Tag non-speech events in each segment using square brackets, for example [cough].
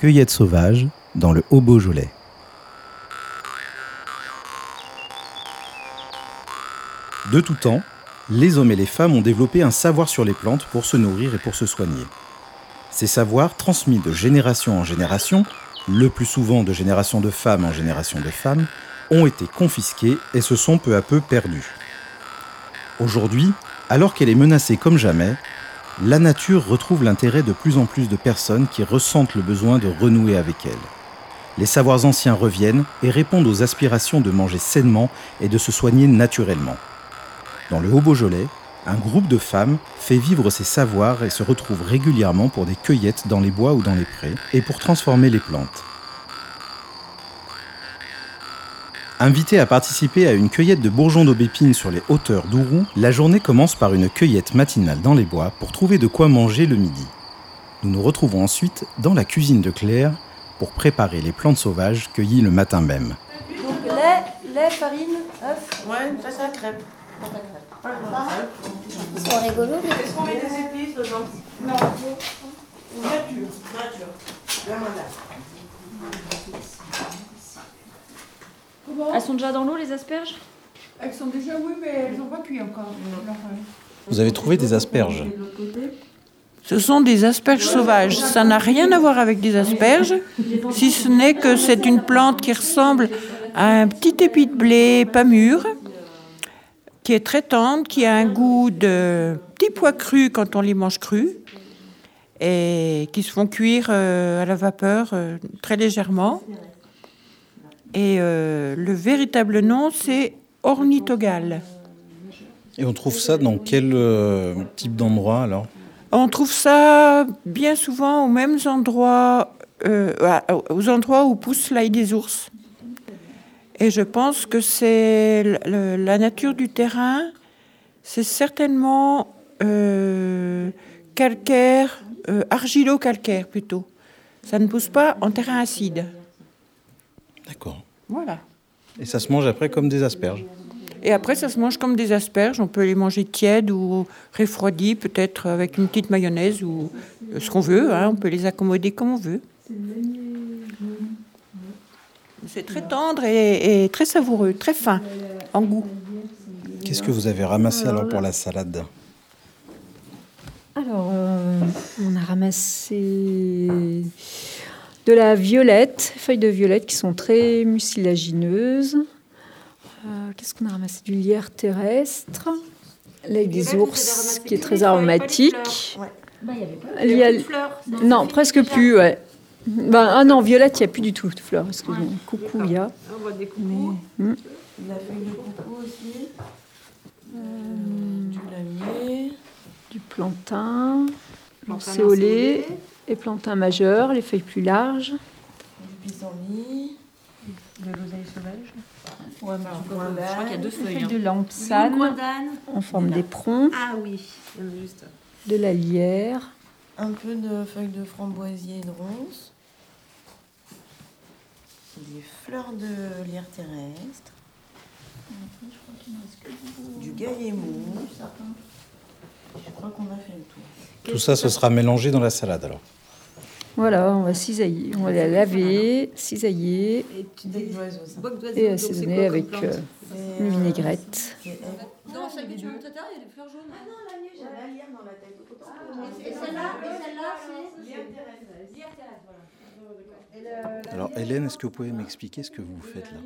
Cueillette sauvage dans le Haut-Beaujolais. De tout temps, les hommes et les femmes ont développé un savoir sur les plantes pour se nourrir et pour se soigner. Ces savoirs, transmis de génération en génération, le plus souvent de génération de femmes en génération de femmes, ont été confisqués et se sont peu à peu perdus. Aujourd'hui, alors qu'elle est menacée comme jamais, la nature retrouve l'intérêt de plus en plus de personnes qui ressentent le besoin de renouer avec elle. Les savoirs anciens reviennent et répondent aux aspirations de manger sainement et de se soigner naturellement. Dans le Haut-Beaujolais, un groupe de femmes fait vivre ces savoirs et se retrouve régulièrement pour des cueillettes dans les bois ou dans les prés et pour transformer les plantes. Invité à participer à une cueillette de bourgeons d'aubépine sur les hauteurs d'Ourou, la journée commence par une cueillette matinale dans les bois pour trouver de quoi manger le midi. Nous nous retrouvons ensuite dans la cuisine de Claire pour préparer les plantes sauvages cueillies le matin même. Donc lait, lait, farine, œuf. Ouais, ça, c'est la crêpe. Ils sont rigolos. Est-ce qu'on met des épices dedans Non. Nature. Nature. Elles sont déjà dans l'eau les asperges? Elles sont déjà, oui, mais elles n'ont pas cuit encore. Euh, Vous avez trouvé des asperges Ce sont des asperges sauvages. Ça n'a rien à voir avec des asperges, si ce n'est que c'est une plante qui ressemble à un petit épi de blé pas mûr, qui est très tendre, qui a un goût de petits pois crus quand on les mange crus, et qui se font cuire euh, à la vapeur euh, très légèrement. Et euh, le véritable nom, c'est ornithogale. Et on trouve ça dans quel euh, type d'endroit alors? On trouve ça bien souvent aux mêmes endroits, euh, aux endroits où pousse l'ail des ours. Et je pense que c'est la nature du terrain, c'est certainement calcaire, argilo-calcaire plutôt. Ça ne pousse pas en terrain acide. D'accord. Voilà. Et ça se mange après comme des asperges Et après, ça se mange comme des asperges. On peut les manger tièdes ou refroidis, peut-être avec une petite mayonnaise ou euh, ce qu'on veut. hein. On peut les accommoder comme on veut. C'est très tendre et, et très savoureux, très fin en goût. Qu'est-ce que vous avez ramassé alors pour la salade? Alors, euh, on a ramassé de la violette, feuilles de violette qui sont très mucilagineuses. Euh, Qu'est-ce qu'on a ramassé? Du lierre terrestre, l'ail des ours qui est très aromatique. Il y a- Non, presque plus, ouais. Ben, ah non, violette, il n'y a plus du tout de fleurs. Excusez-moi. Coucou, il y a. On voit des coucous. Hmm. La feuille de coucou aussi. Du lamier. Du plantain, Plantain lancéolé et plantain majeur, les feuilles plus larges. Du pissenlit. De l'oseille sauvage. Ouais, Je crois qu'il y a deux feuilles. Hein. de lampsane d'âne. en forme d'éperon, Ah oui, a juste. de la lierre, Un peu de feuilles de framboisier et de ronces. Des fleurs de lierre terrestre. Du gaillet mou. Je crois qu'on a fait le tour. Tout ça, ce sera mélangé dans la salade alors. Voilà, on va cisailler, on va la laver, cisailler Bec d'oiseau, ça. et assaisonner avec euh, une euh, vinaigrette. c'est- Dans celle que tu veux traiter, il y a des fleurs jaunes. Ah non, la nuit, J'avais hier dans la tête. Et celle-là, et celle-là, c'est. Voilà. Alors Hélène, est-ce que vous pouvez m'expliquer ce que vous faites là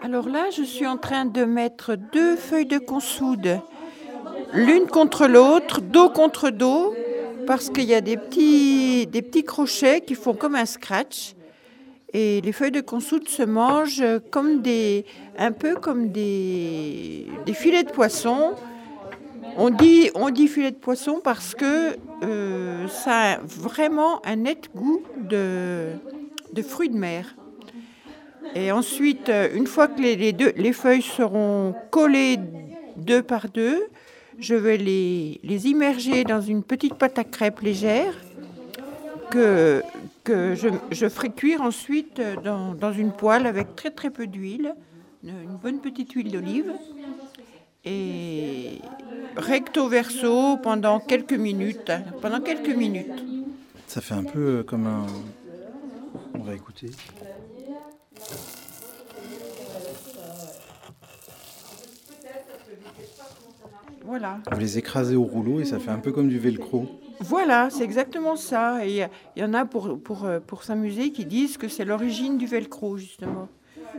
Alors là, je suis en train de mettre deux feuilles de consoude, l'une contre l'autre, dos contre dos, parce qu'il y a des petits, des petits crochets qui font comme un scratch. Et les feuilles de consoude se mangent comme des, un peu comme des, filets de poisson. On dit, on dit filet de poisson parce que euh, ça a vraiment un net goût de, de fruits de mer. Et ensuite, euh, une fois que les, les deux, les feuilles seront collées deux par deux, je vais les, les immerger dans une petite pâte à crêpes légère que, je, ferai cuire ensuite dans, dans une poêle avec très très peu d'huile, une, une bonne petite huile d'olive. Et recto verso pendant quelques minutes. Pendant quelques minutes. Ça fait un peu euh, comme un, On va écouter. Voilà. Vous les écrasez au rouleau et ça fait un peu comme du velcro. Voilà, c'est exactement ça. Et il y en a pour, pour, euh, pour s'amuser qui disent que c'est l'origine du velcro, justement.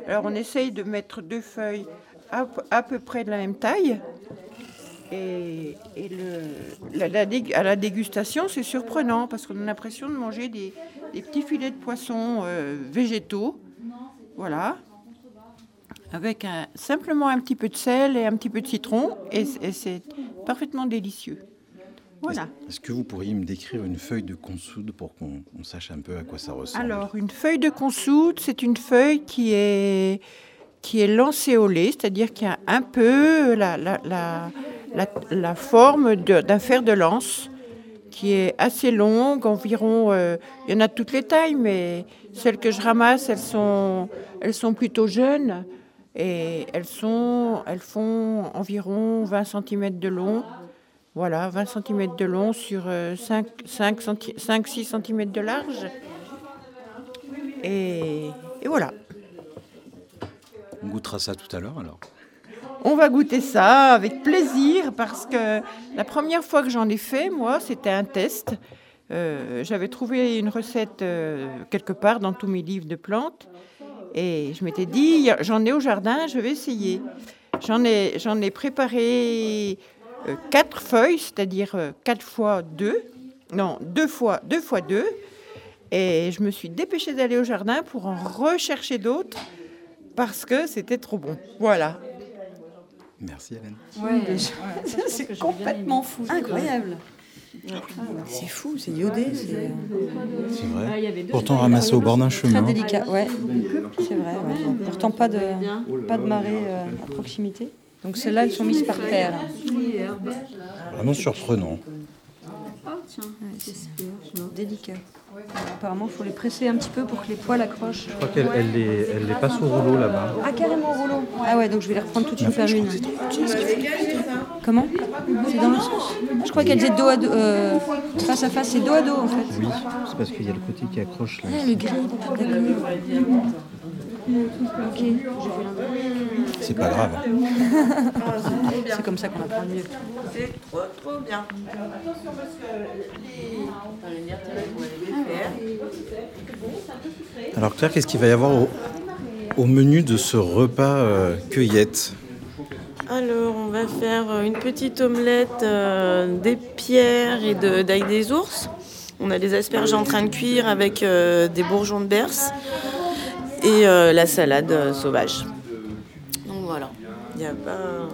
Alors on essaye de mettre deux feuilles à, à peu près de la même taille. Et, et le, la- la dég- à la dégustation, c'est surprenant parce qu'on a l'impression de manger des, des petits filets de poisson euh, végétaux. Voilà. Avec un- simplement un petit peu de sel et un petit peu de citron. Et, c'est parfaitement délicieux. Voilà. Est-ce que vous pourriez me décrire une feuille de consoude pour qu'on on sache un peu à quoi ça ressemble? Alors, une feuille de consoude, c'est une feuille qui est, qui est lancéolée, c'est-à-dire qui a un peu la, la, la, la, la forme de- d'un fer de lance, qui est assez longue, environ. euh, il y en a de toutes les tailles, mais celles que je ramasse, elles sont, elles sont plutôt jeunes et elles, sont, elles font environ 20 cm de long. Voilà, 20 cm de long sur 5, 5-6 cm de large. Et, et voilà. On goûtera ça tout à l'heure alors. On va goûter ça avec plaisir parce que la première fois que j'en ai fait, moi, c'était un test. Euh, J'avais trouvé une recette euh, quelque part dans tous mes livres de plantes et je m'étais dit, j'en ai au jardin, je vais essayer. J'en ai, j'en ai préparé euh, quatre feuilles, c'est-à-dire euh, quatre fois deux, non, deux fois, deux fois deux. Et je me suis dépêchée d'aller au jardin pour en rechercher d'autres parce que c'était trop bon. Voilà. Merci Hélène. Ouais, [laughs] c'est complètement fou. Incroyable. C'est fou, c'est iodé, c'est C'est vrai. Pourtant ramassé au bord d'un très chemin. délicat. Ouais, c'est vrai. ouais. Pourtant pas de pas de marée euh, à proximité. Donc celles-là, elles sont mises par terre. Vraiment surprenant. Délicat. Apparemment, il faut les presser un petit peu pour que les poils accrochent. Je crois qu'elle elle les, elle les passe au rouleau là-bas. Ah, carrément au rouleau. Ah ouais, donc je vais les reprendre toutes une par une. Comment C'est dans l'autre sens Je crois qu'elles étaient dos à dos, euh, face à face, c'est dos à dos en fait. Oui, c'est parce qu'il y a le côté qui accroche là. Ah, le gris, d'accord. Ok, C'est pas grave. c'est comme ça qu'on apprend le mieux. C'est trop, trop bien. Attention parce que les... Alors Claire, qu'est-ce qu'il va y avoir au, au menu de ce repas euh, cueillette? Alors, on va faire euh, une petite omelette euh, des pierres et de- d'ail des ours. On a des asperges en train de cuire avec euh, des bourgeons de berce et euh, la salade euh, sauvage. Il y a pas.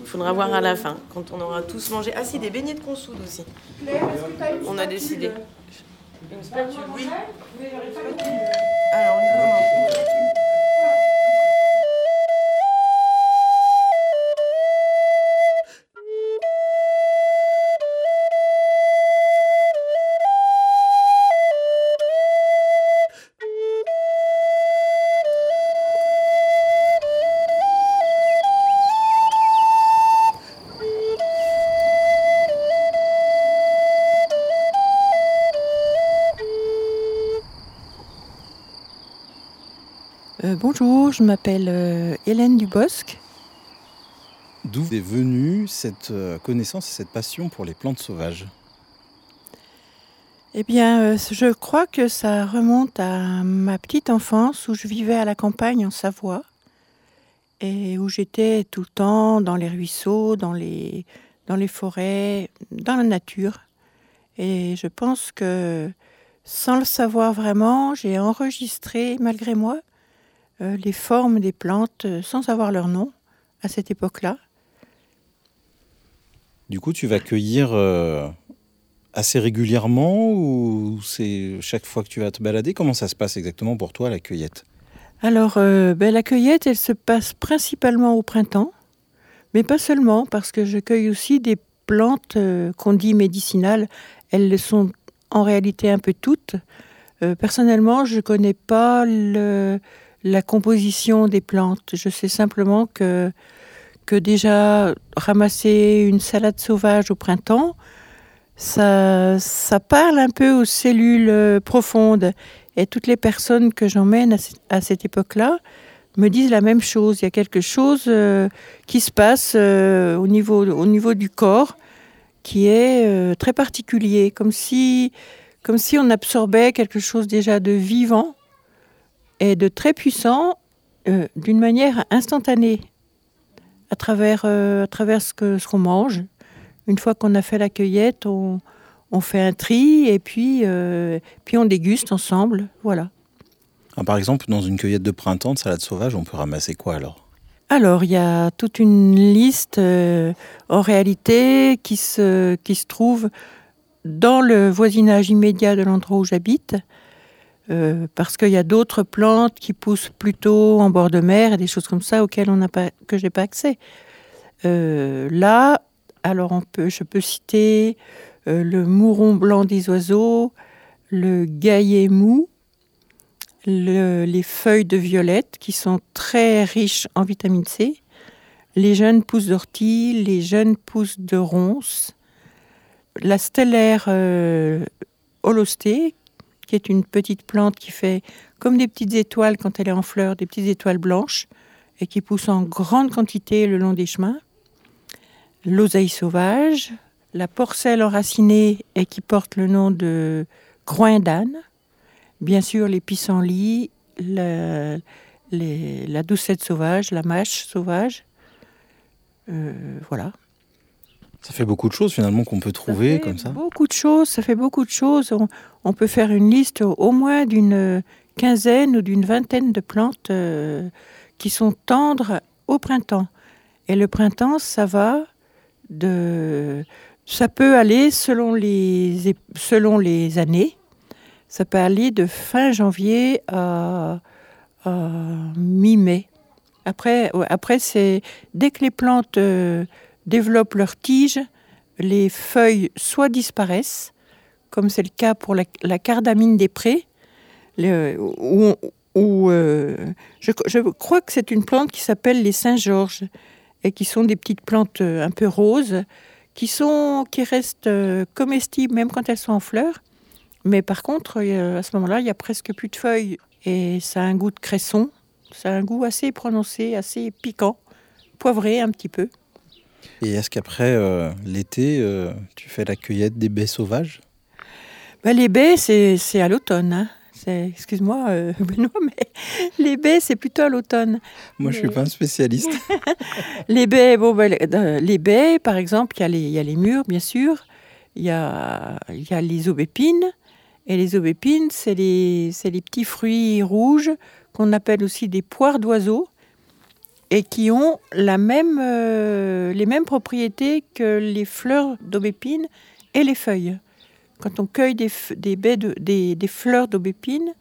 Il faudra voir à la fin, quand on aura tous mangé. Ah si, des beignets de consoude aussi. On a décidé. Une spatule, oui. Alors, on commence. Bonjour, je m'appelle euh, Hélène Dubosc. D'où est venue cette euh, connaissance et cette passion pour les plantes sauvages? Eh bien, euh, je crois que ça remonte à ma petite enfance où je vivais à la campagne en Savoie et où j'étais tout le temps dans les ruisseaux, dans les, dans les forêts, dans la nature. Et je pense que sans le savoir vraiment, j'ai enregistré, malgré moi, les formes des plantes euh, sans avoir leur nom à cette époque-là. Du coup, tu vas cueillir euh, assez régulièrement ou c'est chaque fois que tu vas te balader? Comment ça se passe exactement pour toi la cueillette? Alors, euh, ben, la cueillette, elle se passe principalement au printemps, mais pas seulement, parce que je cueille aussi des plantes euh, qu'on dit médicinales. Elles le sont en réalité un peu toutes. Euh, personnellement, je ne connais pas le- la composition des plantes. Je sais simplement que, que déjà ramasser une salade sauvage au printemps, ça, ça parle un peu aux cellules profondes Et toutes les personnes que j'emmène à, à cette époque-là me disent la même chose. Il y a quelque chose euh, qui se passe euh, au, niveau, au niveau du corps qui est euh, très particulier, comme si, comme si on absorbait quelque chose déjà de vivant et de très puissant euh, d'une manière instantanée à travers, euh, à travers ce que- ce qu'on mange. Une fois qu'on a fait la cueillette, on, on fait un tri et puis, euh, puis on déguste ensemble. Voilà. Ah, par exemple, dans une cueillette de printemps de salade sauvage, on peut ramasser quoi alors? Alors, il y a toute une liste euh, en réalité qui se, qui se trouve dans le voisinage immédiat de l'endroit où j'habite, euh, parce qu'il y a d'autres plantes qui poussent plutôt en bord de mer et des choses comme ça auxquelles on n'a pas, que j'ai pas accès. Euh, là, alors on peut, je peux citer euh, le mouron blanc des oiseaux, le gaillet mou, le- les feuilles de violette qui sont très riches en vitamine C, les jeunes pousses d'ortie, les jeunes pousses de ronces, la stellaire holostée, qui est une petite plante qui fait comme des petites étoiles quand elle est en fleur, des petites étoiles blanches, et qui pousse en grande quantité le long des chemins. L'oseille sauvage, la porcelle enracinée et qui porte le nom de groin d'âne, bien sûr les pissenlits, la, les- la doucette sauvage, la mâche sauvage. Euh, voilà. Ça fait beaucoup de choses finalement qu'on peut trouver comme ça. Beaucoup de choses, ça fait beaucoup de choses. On, on peut faire une liste au moins d'une quinzaine ou d'une vingtaine de plantes euh, qui sont tendres au printemps. Et le printemps, ça va de... Ça peut aller selon les, ép- selon les années. Ça peut aller de fin janvier à, à mi-mai. Après, ouais, après c'est dès que les plantes euh, développent leurs tiges, les feuilles soit disparaissent, comme c'est le cas pour la, cardamine des prés, le- où, euh, je, crois que c'est une plante qui s'appelle les Saint-Georges, et qui sont des petites plantes euh, un peu roses, qui, sont, qui restent euh, comestibles même quand elles sont en fleurs. Mais par contre, à ce moment-là, il y a presque plus de feuilles, et ça a un goût de cresson, ça a un goût assez prononcé, assez piquant, poivré un petit peu. Et est-ce qu'après euh, l'été, euh, tu fais la cueillette des baies sauvages? Ben, les baies, c'est à l'automne. hein. Excuse-moi, euh, [laughs] Benoît, mais les baies, c'est plutôt à l'automne. Moi, je suis Mais- pas un spécialiste. [laughs] Les baies, bon, ben, les- baies, par exemple, il y, a les- il y a les murs, bien sûr. Il y a, y a les aubépines. Et les aubépines, c'est les, c'est les petits fruits rouges qu'on appelle aussi des poires d'oiseau et qui ont la même, euh, les mêmes propriétés que les fleurs d'aubépine et les feuilles. Quand on cueille des, des, baies de- des, des fleurs d'aubépine,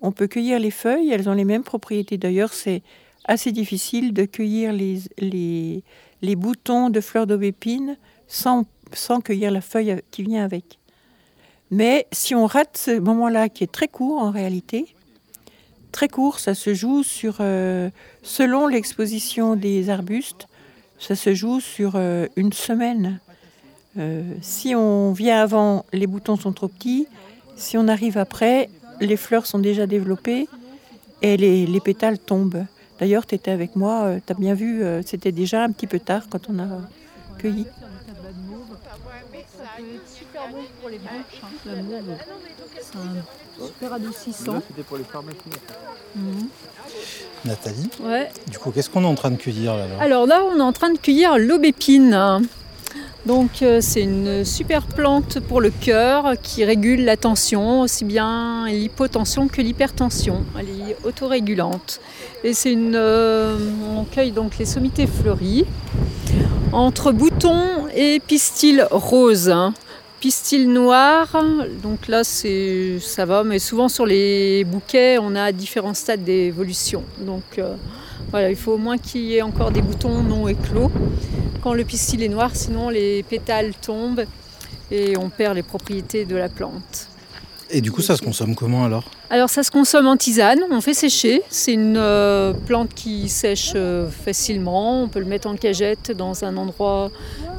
on peut cueillir les feuilles, elles ont les mêmes propriétés. D'ailleurs, c'est assez difficile de cueillir les, les, les boutons de fleurs d'aubépine sans, sans cueillir la feuille qui vient avec. Mais si on rate ce moment-là, qui est très court en réalité, très court, ça se joue sur, euh, selon l'exposition des arbustes, ça se joue sur euh, une semaine. Euh, si on vient avant, les boutons sont trop petits. Si on arrive après, les fleurs sont déjà développées et les, les pétales tombent. D'ailleurs, tu étais avec moi, tu as bien vu, euh, c'était déjà un petit peu tard quand on a cueilli. super bon pour les bouches, hein, super adoucissant. c'était pour les pharmacies. Nathalie, Ouais. du coup, qu'est-ce qu'on est en train de cueillir là alors là, on est en train de cueillir l'aubépine. Donc euh, c'est une super plante pour le cœur qui régule la tension, aussi bien l'hypotension que l'hypertension. Elle est autorégulante. Et c'est une, euh, on cueille donc les sommités fleuries entre boutons et pistils roses. Pistil noir, donc là c'est ça va, mais souvent sur les bouquets on a différents stades d'évolution. Donc euh, voilà, il faut au moins qu'il y ait encore des boutons non éclos quand le pistil est noir, sinon les pétales tombent et on perd les propriétés de la plante. Et du coup, ça se consomme comment alors? Alors ça se consomme en tisane, on fait sécher. C'est une euh, plante qui sèche euh, facilement. On peut le mettre en cagette dans un endroit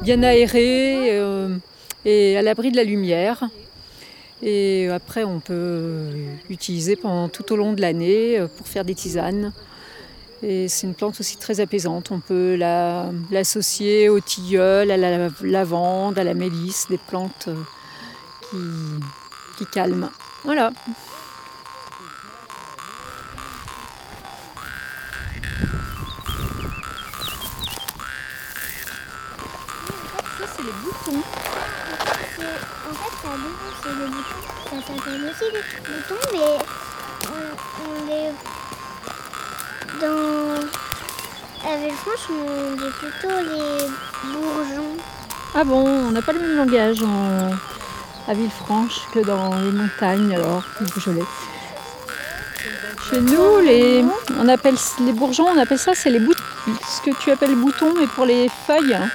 bien aéré euh, et à l'abri de la lumière. Et après, on peut l'utiliser pendant tout au long de l'année euh, pour faire des tisanes. Et c'est une plante aussi très apaisante. On peut la- l'associer au tilleul, à la lavande, à la mélisse, des plantes euh, qui, qui calment. Voilà. Ça, c'est les boutons. Ça s'appelle aussi les boutons, mais on, on les. Dans. À Villefranche, on dit plutôt les bourgeons. Ah bon, on n'a pas le même langage à Villefranche que dans les montagnes, alors, le Beaujolais. Chez nous, les, on appelle les bourgeons, on appelle ça, c'est les bout- ce que tu appelles boutons, mais pour les feuilles. hein.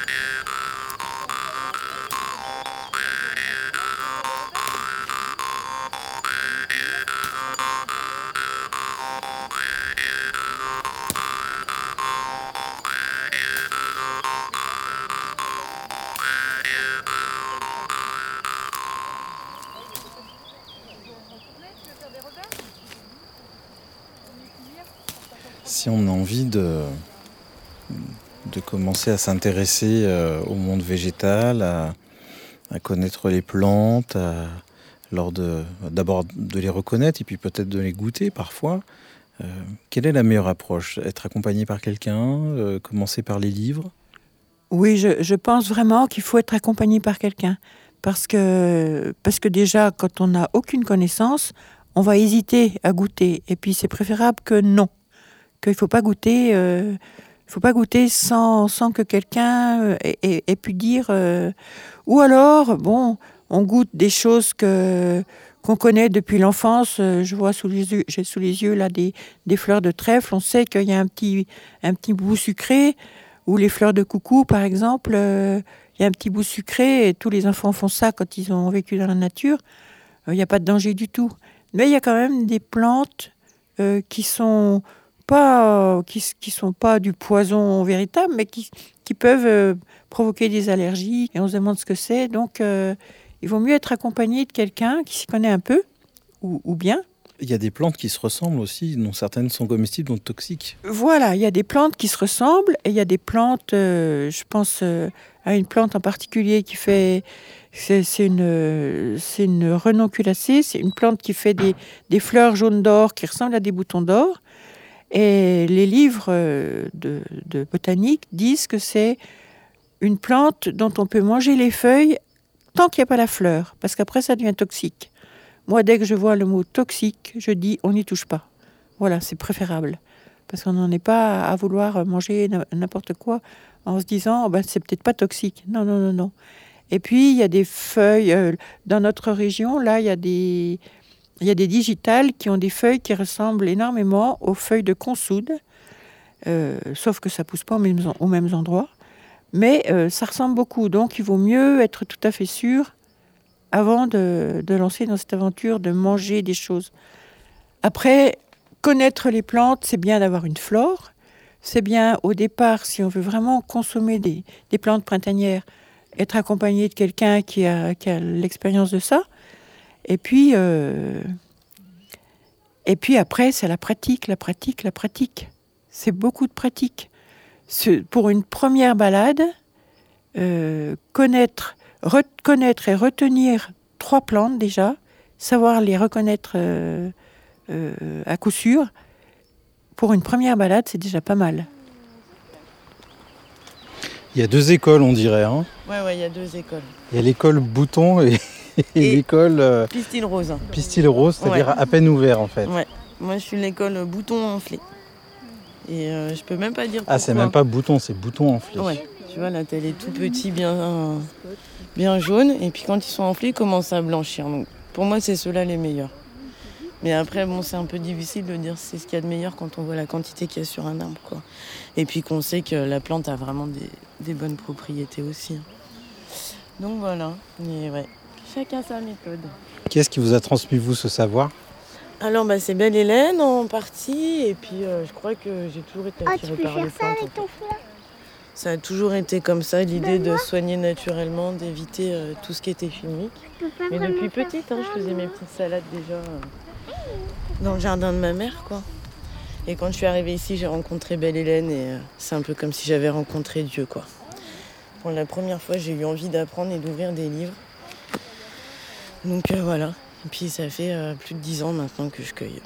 Envie de, de commencer à s'intéresser euh, au monde végétal, à, connaître les plantes, lors de d'abord de les reconnaître et puis peut-être de les goûter parfois, euh, quelle est la meilleure approche? Être accompagné par quelqu'un euh, Commencer par les livres? Oui, je, je pense vraiment qu'il faut être accompagné par quelqu'un. Parce que, parce que déjà, quand on n'a aucune connaissance, on va hésiter à goûter. Et puis c'est préférable que non. Qu'il ne faut pas goûter. euh, faut pas goûter sans, sans que quelqu'un euh, ait, pu dire. euh, ou alors, bon, on goûte des choses que qu'on connaît depuis l'enfance. Euh, Je vois sous les yeux, j'ai sous les yeux là des, des fleurs de trèfle. On sait qu'il y a un petit, un petit bout sucré. Ou les fleurs de coucou, par exemple, il y a un petit bout sucré tous les enfants font ça quand ils ont vécu dans la nature. Il n'y a pas de danger du tout. Mais il y a quand même des plantes qui sont pas qui, s- qui sont pas du poison véritable, mais qui, qui peuvent euh, provoquer des allergies. Et on se demande ce que c'est. Donc, euh, il vaut mieux être accompagné de quelqu'un qui s'y connaît un peu ou, ou bien. Il y a des plantes qui se ressemblent aussi, dont certaines sont comestibles, d'autres toxiques. Voilà, il y a des plantes qui se ressemblent et il y a des plantes, euh, je pense euh, à une plante en particulier qui fait, c'est une, euh, une renonculacée, c'est une plante qui fait des, des fleurs jaunes d'or qui ressemblent à des boutons d'or. Et les livres euh, de, botanique disent que c'est une plante dont on peut manger les feuilles tant qu'il n'y a pas la fleur, parce qu'après ça devient toxique. Moi, dès que je vois le mot toxique, je dis on n'y touche pas. Voilà, c'est préférable. Parce qu'on n'en est pas à vouloir manger n'importe quoi en se disant oh ben, c'est peut-être pas toxique. Non, non, non, non. Et puis, il y a des feuilles. euh, dans notre région, là, il y a des. Il y a des digitales qui ont des feuilles qui ressemblent énormément aux feuilles de consoude, euh, sauf que ça pousse pas aux mêmes, endroits. Mais euh, ça ressemble beaucoup, donc il vaut mieux être tout à fait sûr avant de, lancer dans cette aventure de manger des choses. Après, connaître les plantes, c'est bien d'avoir une flore. C'est bien au départ, si on veut vraiment consommer des, plantes printanières, être accompagné de quelqu'un qui a l'expérience de ça. Et puis, euh, et puis après, c'est la pratique, la pratique, la pratique. C'est beaucoup de pratique. Ce- pour une première balade, euh, connaître, reconnaître et retenir trois plantes déjà, savoir les reconnaître euh, euh, à coup sûr, pour une première balade, c'est déjà pas mal. Il y a deux écoles, on dirait. hein. Ouais, ouais, il y a deux écoles. Il y a l'école Bouton et, et Et- l'école euh, Pistil rose. Pistil Rose, c'est-à-dire Ouais. à peine ouvert en fait. Ouais. Moi, je suis l'école bouton enflé. Et euh, je peux même pas dire Ah, c'est même pas bouton, c'est bouton enflé. Ouais, tu vois, là, t'as les tout petits bien, bien jaunes. Et puis quand ils sont enflés, ils commencent à blanchir. Donc pour moi, c'est ceux-là les meilleurs. Mais après, bon, c'est un peu difficile de dire c'est ce qu'il y a de meilleur quand on voit la quantité qu'il y a sur un arbre. Quoi. Et puis qu'on sait que la plante a vraiment des, des bonnes propriétés aussi. Donc voilà, mais ouais, chacun sa méthode. Qu'est-ce qui vous a transmis, vous, ce savoir? Alors, bah, c'est Belle Hélène en partie. Et puis, euh, je crois que j'ai toujours été Ah, tu attirée peux par faire les ça plantes. avec ton fleur Ça a toujours été comme ça, l'idée de soigner naturellement, d'éviter euh, tout ce qui était chimique. Mais depuis petite, hein, je faisais mes petites salades déjà euh, dans le jardin de ma mère, quoi. Et quand je suis arrivée ici, j'ai rencontré Belle Hélène et c'est un peu comme si j'avais rencontré Dieu, quoi. Pour la première fois, j'ai eu envie d'apprendre et d'ouvrir des livres. Donc euh, voilà. Et puis ça fait euh, plus de dix ans maintenant que je cueille.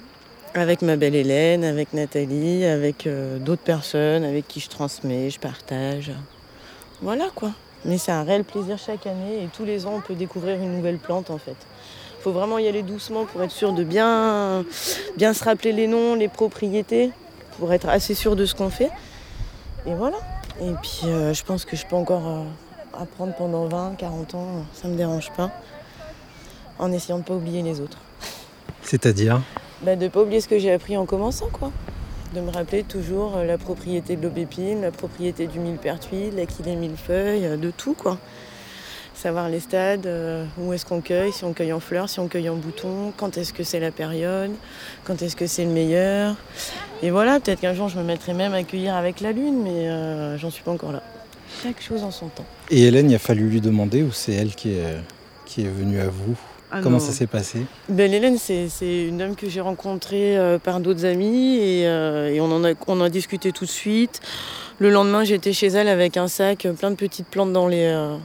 Avec ma belle Hélène, avec Nathalie, avec euh, d'autres personnes avec qui je transmets, je partage. Voilà quoi. Mais c'est un réel plaisir chaque année et tous les ans on peut découvrir une nouvelle plante en fait. Il faut vraiment y aller doucement pour être sûr de bien, bien se rappeler les noms, les propriétés, pour être assez sûr de ce qu'on fait. Et voilà. Et puis je pense que je peux encore apprendre pendant 20, 40 ans, ça me dérange pas, en essayant de ne pas oublier les autres. C'est-à-dire Bah, de ne pas oublier ce que j'ai appris en commençant, quoi. De me rappeler toujours euh, la propriété de l'aubépine, la propriété du millepertuis, l'aquilée millefeuille, euh, de tout, quoi. Savoir les stades, euh, où est-ce qu'on cueille, si on cueille en fleurs, si on cueille en bouton, quand est-ce que c'est la période, quand est-ce que c'est le meilleur. Et voilà, peut-être qu'un jour je me mettrai même à cueillir avec la lune, mais euh, j'en suis pas encore là. Chaque chose en son temps. Et Hélène, il a fallu lui demander ou c'est elle qui est, qui est venue à vous? Ah Comment non. ça s'est passé Ben, Hélène, c'est une dame que j'ai rencontrée euh, par d'autres amis et, euh, et on, en a, on en a discuté tout de suite. Le lendemain, j'étais chez elle avec un sac, euh, plein de petites plantes dans, les, euh,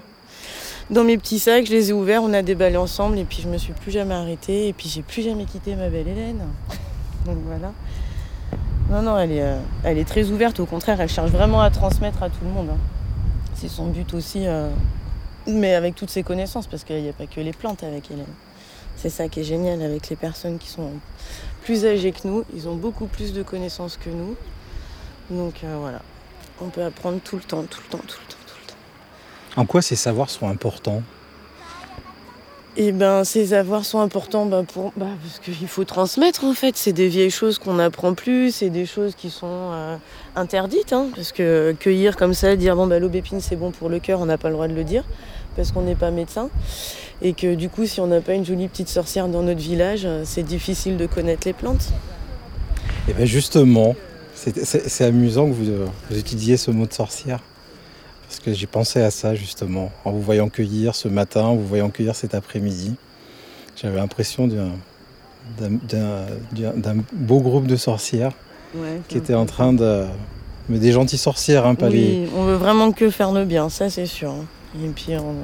dans mes petits sacs. Je les ai ouverts, on a déballé ensemble et puis je me suis plus jamais arrêtée et puis j'ai plus jamais quitté ma belle Hélène. [laughs] Donc voilà. Non, non, elle est, elle est très ouverte. Au contraire, elle cherche vraiment à transmettre à tout le monde. hein. C'est son but aussi, mais avec toutes ses connaissances parce qu'il n'y a pas que les plantes avec Hélène. C'est ça qui est génial avec les personnes qui sont plus âgées que nous. Ils ont beaucoup plus de connaissances que nous. Donc euh, voilà, on peut apprendre tout le temps, tout le temps, tout le temps, tout le temps. En quoi ces savoirs sont importants? Et ben ces avoirs sont importants ben, pour, bah, parce qu'il faut transmettre en fait. C'est des vieilles choses qu'on n'apprend plus, c'est des choses qui sont euh, interdites. hein, parce que cueillir comme ça, dire bon bah l'aubépine c'est bon pour le cœur, on n'a pas le droit de le dire parce qu'on n'est pas médecin. Et que du coup si on n'a pas une jolie petite sorcière dans notre village, euh, c'est difficile de connaître les plantes. Et bien justement, c'est amusant que vous, euh, vous utilisiez ce mot de sorcière. Parce que j'ai pensé à ça justement, en vous voyant cueillir ce matin, en vous voyant cueillir cet après-midi. J'avais l'impression d'un- beau groupe de sorcières qui étaient en train de... Mais des gentilles sorcières, hein, pas les... Oui, on veut vraiment que faire le bien, ça c'est sûr. Et puis, on...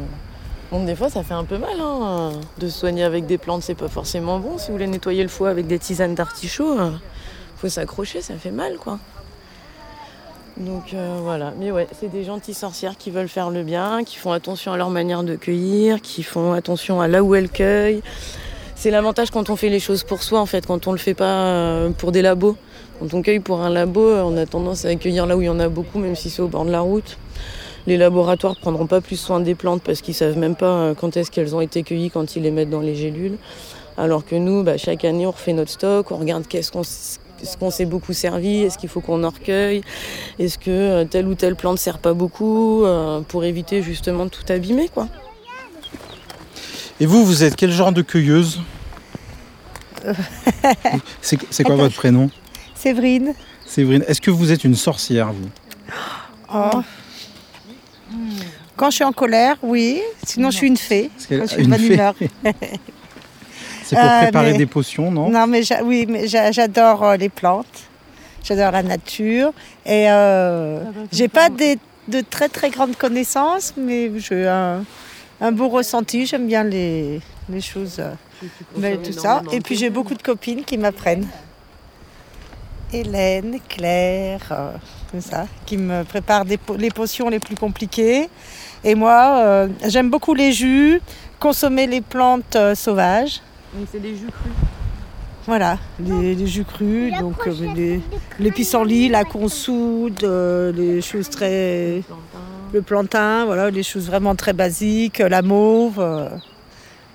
bon, des fois, ça fait un peu mal hein, de se soigner avec des plantes, c'est pas forcément bon. Si vous voulez nettoyer le foie avec des tisanes d'artichaut, euh, faut s'accrocher, ça fait mal, quoi. Donc euh, voilà, mais ouais, c'est des gentilles sorcières qui veulent faire le bien, qui font attention à leur manière de cueillir, qui font attention à là où elles cueillent. C'est l'avantage quand on fait les choses pour soi, en fait, quand on le fait pas euh, pour des labos. Quand on cueille pour un labo, euh, on a tendance à cueillir là où il y en a beaucoup, même si c'est au bord de la route. Les laboratoires prendront pas plus soin des plantes parce qu'ils savent même pas euh, quand est-ce qu'elles ont été cueillies quand ils les mettent dans les gélules. Alors que nous, bah, chaque année, on refait notre stock, on regarde qu'est-ce qu'on s- ce qu'on s'est beaucoup servi, est-ce qu'il faut qu'on en recueille, est-ce que euh, telle ou telle plante sert pas beaucoup, euh, pour éviter justement de tout abîmer, quoi. Et vous, vous êtes quel genre de cueilleuse? [laughs] C'est c'est quoi votre prénom? Séverine. Séverine. Est-ce que vous êtes une sorcière, vous? Oh. Quand je suis en colère, oui. Sinon, je suis une fée. Quand je suis de une bonne fée. humeur. [laughs] C'est pour Euh, préparer mais- des potions, non? Non, mais j'a- oui, mais j'a- j'adore euh, les plantes. J'adore la nature. Et euh, j'ai pas des- de très très grandes connaissances, mais j'ai un, un beau ressenti. J'aime bien les, les choses, euh, mais tout ça. Et puis j'ai beaucoup de copines qui m'apprennent. Hélène, Claire, euh, tout ça, qui me préparent des les potions les plus compliquées. Et moi, euh, j'aime beaucoup les jus, consommer les plantes euh, sauvages. Donc c'est des jus crus. Voilà, les, les jus crus, donc euh, les, les pissenlits, la consoude, euh, les choses très. le plantain, voilà, les choses vraiment très basiques, la mauve, euh,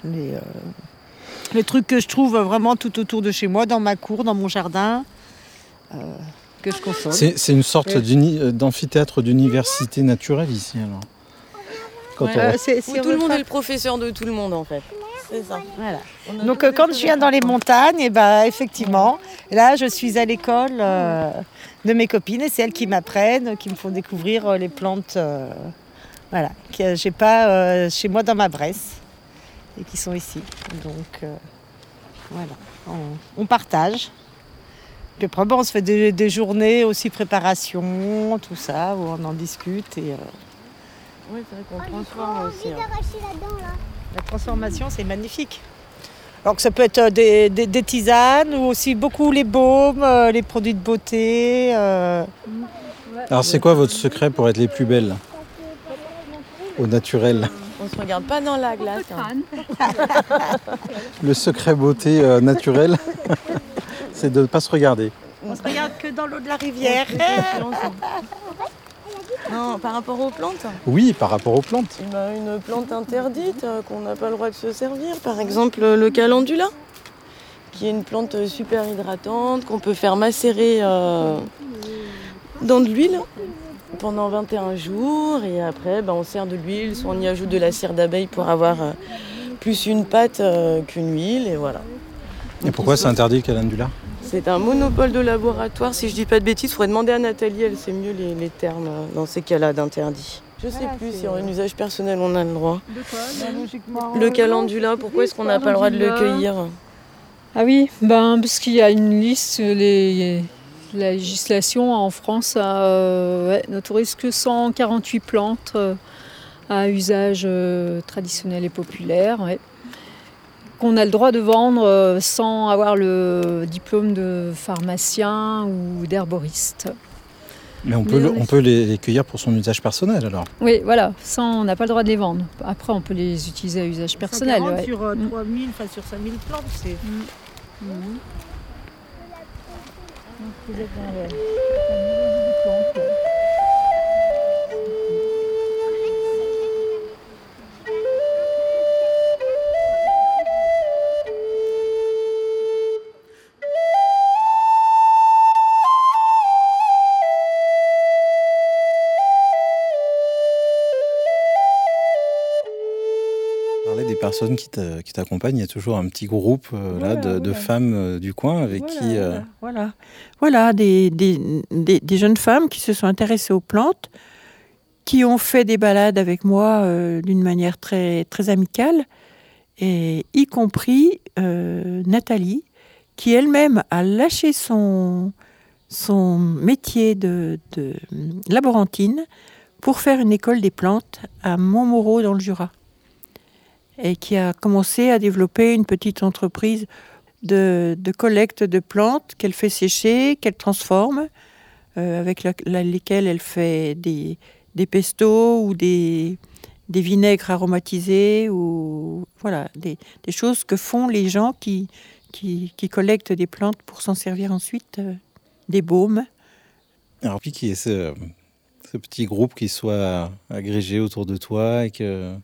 les, euh, les trucs que je trouve vraiment tout autour de chez moi, dans ma cour, dans mon jardin, euh, que je consomme. C'est une sorte d'amphithéâtre d'université naturelle ici, alors. Quand Ouais, on- euh, Où tout le monde est le professeur de tout le monde, en fait. C'est ça. Voilà. Donc euh, quand je choses viens dans les montagnes, et ben effectivement, là je suis à l'école euh, de mes copines et c'est elles qui m'apprennent, qui me font découvrir euh, les plantes euh, voilà, que j'ai pas euh, chez moi dans ma Bresse et qui sont ici. Donc euh, voilà, on, on partage. Puis après, bon, on se fait des, des journées aussi préparation, tout ça, où on en discute. Et, euh, Oui, c'est vrai qu'on J'ai transforme trop aussi. envie hein. d'arracher là-dedans, là. la transformation, c'est magnifique. Alors que ça peut être euh, des, des- des tisanes ou aussi beaucoup les baumes, euh, les produits de beauté. euh, Alors c'est quoi votre secret pour être les plus belles Au naturel? On se regarde pas dans la glace. hein. [laughs] Le secret beauté euh, naturelle, [laughs] c'est de ne pas se regarder. On se regarde que dans l'eau de la rivière. [laughs] Non, par rapport aux plantes. Oui, par rapport aux plantes. Une plante interdite euh, qu'on n'a pas le droit de se servir. Par exemple, le calendula, qui est une plante super hydratante qu'on peut faire macérer euh, dans de l'huile pendant 21 jours. Et après, ben, on sert de l'huile, soit on y ajoute de la cire d'abeille pour avoir euh, plus une pâte euh, qu'une huile. Et voilà. Et pourquoi c'est interdit le calendula? C'est un monopole de laboratoire. Si je dis pas de bêtises, il faudrait demander à Nathalie, elle sait mieux les, les termes euh, dans ces cas-là d'interdit. Je sais plus si en usage personnel on a le droit. Le calendula, pourquoi est-ce qu'on n'a pas le droit de le cueillir Ah oui, ben, parce qu'il y a une liste, les, la législation en France euh, ouais, n'autorise que 148 plantes euh, à usage euh, traditionnel et populaire. ouais. Qu'on a le droit de vendre euh, sans avoir le diplôme de pharmacien ou d'herboriste. Mais on peut, Mais le- oui. on peut les, les cueillir pour son usage personnel alors. Oui, voilà, sans, on n'a pas le droit de les vendre. Après, on peut les utiliser à usage personnel. 140 ouais. sur euh, Mm. 3000, enfin sur 5000 plantes. C'est... Parler des personnes qui t'a- qui t'accompagnent, il y a toujours un petit groupe euh, là, Voilà, de, de voilà. femmes euh, du coin avec Voilà, qui. euh, Voilà, voilà des, des, des- des jeunes femmes qui se sont intéressées aux plantes, qui ont fait des balades avec moi d'une manière très, très amicale, et y compris Nathalie, qui elle-même a lâché son, son métier de, de laborantine pour faire une école des plantes à Montmoreau dans le Jura. Et qui a commencé à développer une petite entreprise de, collecte de plantes qu'elle fait sécher, qu'elle transforme, euh, avec lesquelles elle fait des, des pestos ou des, vinaigres aromatisés ou voilà des, choses que font les gens qui, qui, qui collectent des plantes pour s'en servir ensuite, euh, des baumes. Alors, puis qu'il y ait ce, ce petit groupe qui soit agrégé autour de toi et que.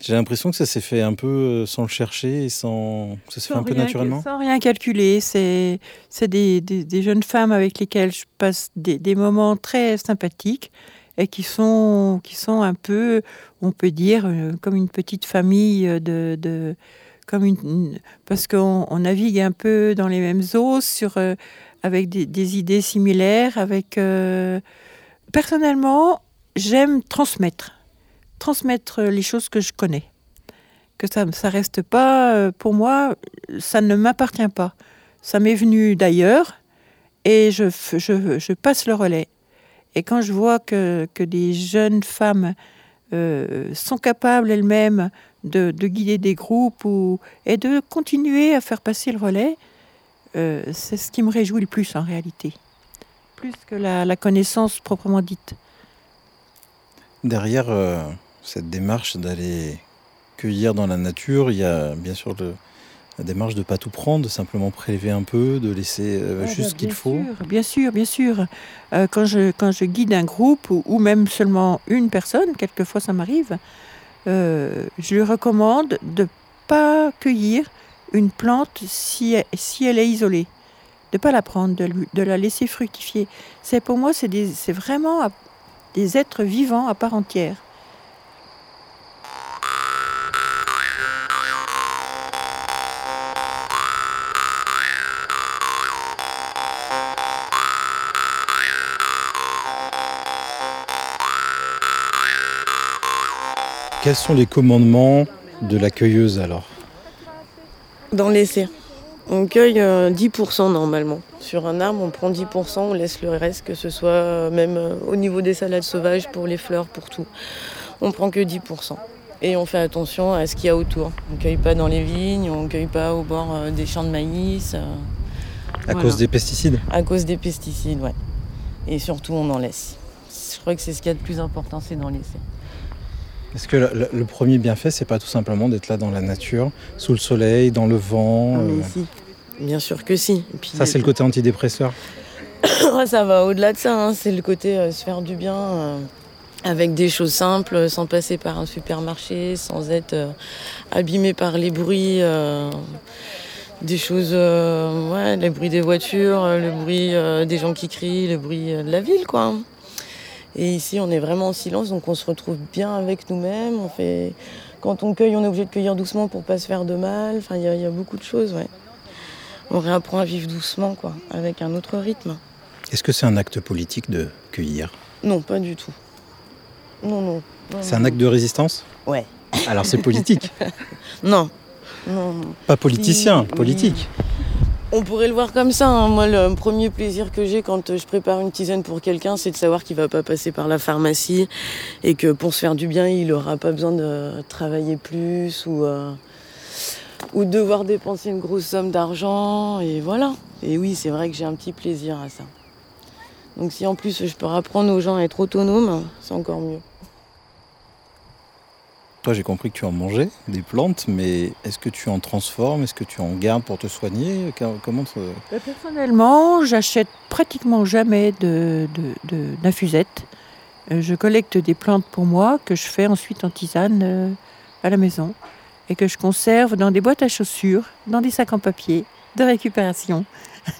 J'ai l'impression que ça s'est fait un peu euh, sans le chercher et sans. Ça s'est fait un peu naturellement. Sans rien calculer. C'est des, des- des jeunes femmes avec lesquelles je passe des, des moments très sympathiques et qui sont, qui sont un peu, on peut dire, euh, comme une petite famille de. de- comme une, parce qu'on on navigue un peu dans les mêmes eaux, sur, euh, avec des, des idées similaires. Avec, euh, personnellement, j'aime transmettre. Transmettre les choses que je connais que ça ne reste pas, euh, pour moi, ça ne m'appartient pas. Ça m'est venu d'ailleurs et je, je, passe le relais. Et quand je vois que, que des jeunes femmes euh, sont capables elles-mêmes de, de guider des groupes ou, et de continuer à faire passer le relais, euh, c'est ce qui me réjouit le plus en réalité. Plus que la, la connaissance proprement dite. Derrière cette démarche d'aller cueillir dans la nature, il y a bien sûr le- la démarche de ne pas tout prendre, de simplement prélever un peu, de laisser euh, Ah, juste bah, ce qu'il bien faut. sûr, bien sûr, bien sûr. Euh, quand, je, quand je guide un groupe ou, ou même seulement une personne, quelquefois ça m'arrive, euh, je lui recommande de pas cueillir une plante si, elle- si elle est isolée, de pas la prendre, de, lui- de la laisser fructifier. C'est pour moi, c'est vraiment des êtres vivants à part entière. Quels sont les commandements de la cueilleuse alors Dans l'essai, on cueille euh, 10% normalement. Sur un arbre, on prend 10%, on laisse le reste, que ce soit euh, même euh, au niveau des salades sauvages, pour les fleurs, pour tout. On prend que 10%. Et on fait attention à ce qu'il y a autour. On ne cueille pas dans les vignes, on ne cueille pas au bord euh, des champs de maïs. euh, À voilà. cause des pesticides À cause des pesticides, ouais. Et surtout, on en laisse. Je crois que c'est ce qu'il y a de plus important, c'est dans l'essai. Est-ce que le, le- premier bienfait, c'est pas tout simplement d'être là dans la nature, sous le soleil, dans le vent Ah, mais euh, si. Bien sûr que si. Et puis, Ça, c'est le côté antidépresseur. [coughs] ça va au-delà de ça. hein. C'est le côté euh, se faire du bien euh, avec des choses simples, sans passer par un supermarché, sans être euh, abîmé par les bruits. euh, des choses, euh, ouais, les bruits des voitures, euh, le bruit euh, des gens qui crient, le bruit euh, de la ville, quoi. Et ici, on est vraiment en silence, donc on se retrouve bien avec nous-mêmes. On fait, quand on cueille, on est obligé de cueillir doucement pour pas se faire de mal. Enfin, il y, a- il y a beaucoup de choses, ouais. On réapprend à vivre doucement, quoi, avec un autre rythme. Est-ce que c'est un acte politique de cueillir? Non, pas du tout. Non, non. non, C'est un acte de résistance? Ouais. Alors c'est politique, [laughs] Non. Non, pas politicien, oui. On pourrait le voir comme ça. hein. Moi, le premier plaisir que j'ai quand euh, je prépare une tisane pour quelqu'un, c'est de savoir qu'il va pas passer par la pharmacie et que pour se faire du bien, il aura pas besoin de travailler plus ou, euh, ou de devoir dépenser une grosse somme d'argent. Et voilà. Et oui, c'est vrai que j'ai un petit plaisir à ça. Donc si en plus je peux apprendre aux gens à être autonomes, c'est encore mieux. Toi, j'ai compris que tu en mangeais des plantes, mais est-ce que tu en transformes? Est-ce que tu en gardes pour te soigner? Comment Euh, Personnellement, j'achète pratiquement jamais de, de- de- d'infusettes. Euh, Je collecte des plantes pour moi que je fais ensuite en tisane euh, à la maison et que je conserve dans des boîtes à chaussures, dans des sacs en papier de récupération.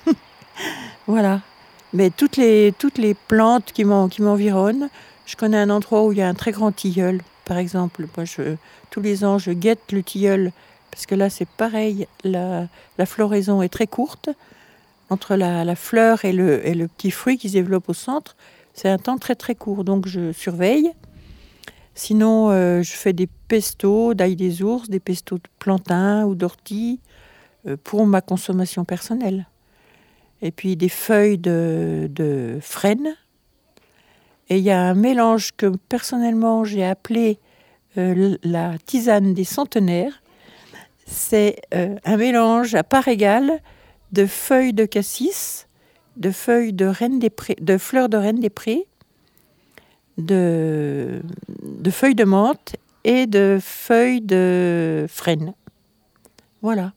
[laughs] voilà. Mais toutes les, toutes les plantes qui m'environnent, je connais un endroit où il y a un très grand tilleul, par exemple. Moi, tous les ans, je guette le tilleul parce que là, c'est pareil, la, floraison est très courte. Entre la, fleur et le, et le petit fruit qui se développe au centre, c'est un temps très très court. Donc je surveille. Sinon, euh, je fais des pestos d'ail des ours, des pestos de plantain ou d'ortie euh, pour ma consommation personnelle. Et puis des feuilles de, de frêne. Et il y a un mélange que personnellement j'ai appelé euh, la tisane des centenaires. C'est euh, un mélange à part égale de feuilles de cassis, de feuilles de, reine des prés, de fleurs de reine des prés, de, de feuilles de menthe et de feuilles de frêne. Voilà.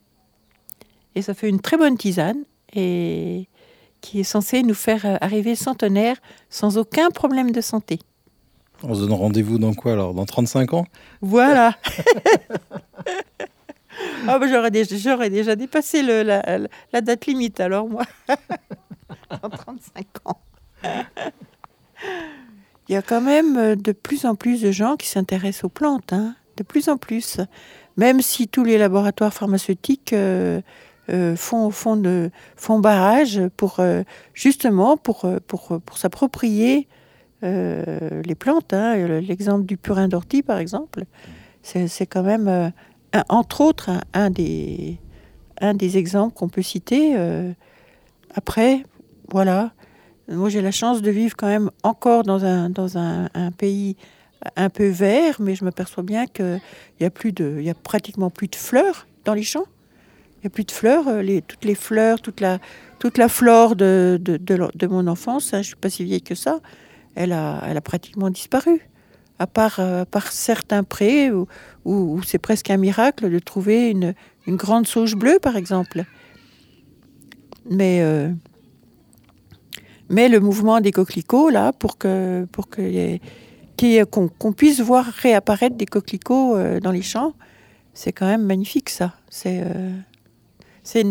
Et ça fait une très bonne tisane et qui est censée nous faire euh, arriver centenaire sans aucun problème de santé. On se donne rendez-vous dans quoi alors? Dans 35 ans? Voilà. [laughs] Ah bah, j'aurais, déjà, j'aurais déjà dépassé le- la, la date limite alors moi. [laughs] en 35 ans. Il y a quand même euh, de plus en plus de gens qui s'intéressent aux plantes, hein, de plus en plus. Même si tous les laboratoires pharmaceutiques euh, euh, font, font, font barrage pour euh, justement pour, euh, pour, pour s'approprier les plantes. hein. L'exemple du purin d'ortie, par exemple, c'est quand même, entre autres, un, des, un des exemples qu'on peut citer. après, voilà, moi j'ai la chance de vivre quand même encore dans un, dans un pays un peu vert, mais je m'aperçois bien qu'il y a plus de, il y a pratiquement plus de fleurs dans les champs. Il n'y a plus de fleurs, euh, toutes les fleurs, toute la, flore de, mon enfance, hein, je ne suis pas si vieille que ça, elle a, pratiquement disparu. À part, euh, certains prés où, c'est presque un miracle de trouver une, grande sauge bleue, par exemple. Mais, euh, mais le mouvement des coquelicots, là, pour qu'on puisse voir réapparaître des coquelicots dans les champs, c'est quand même magnifique, ça. C'est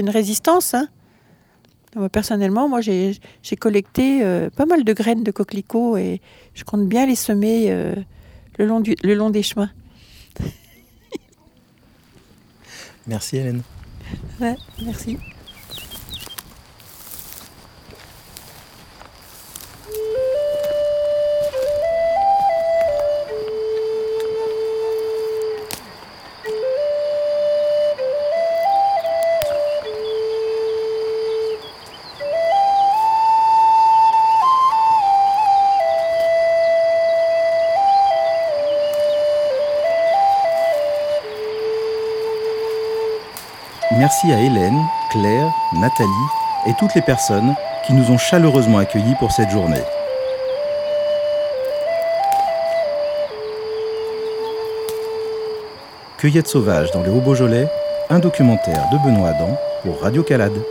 une, résistance, hein. Moi, personnellement, moi, j'ai j'ai collecté euh, pas mal de graines de coquelicots et je compte bien les semer euh, le, long du, le long des chemins. Merci Hélène. Ouais, merci. Merci à Hélène, Claire, Nathalie et toutes les personnes qui nous ont chaleureusement accueillis pour cette journée. Cueillette sauvage dans les Hauts-Beaujolais, un documentaire de Benoît Adam pour Radio Calade.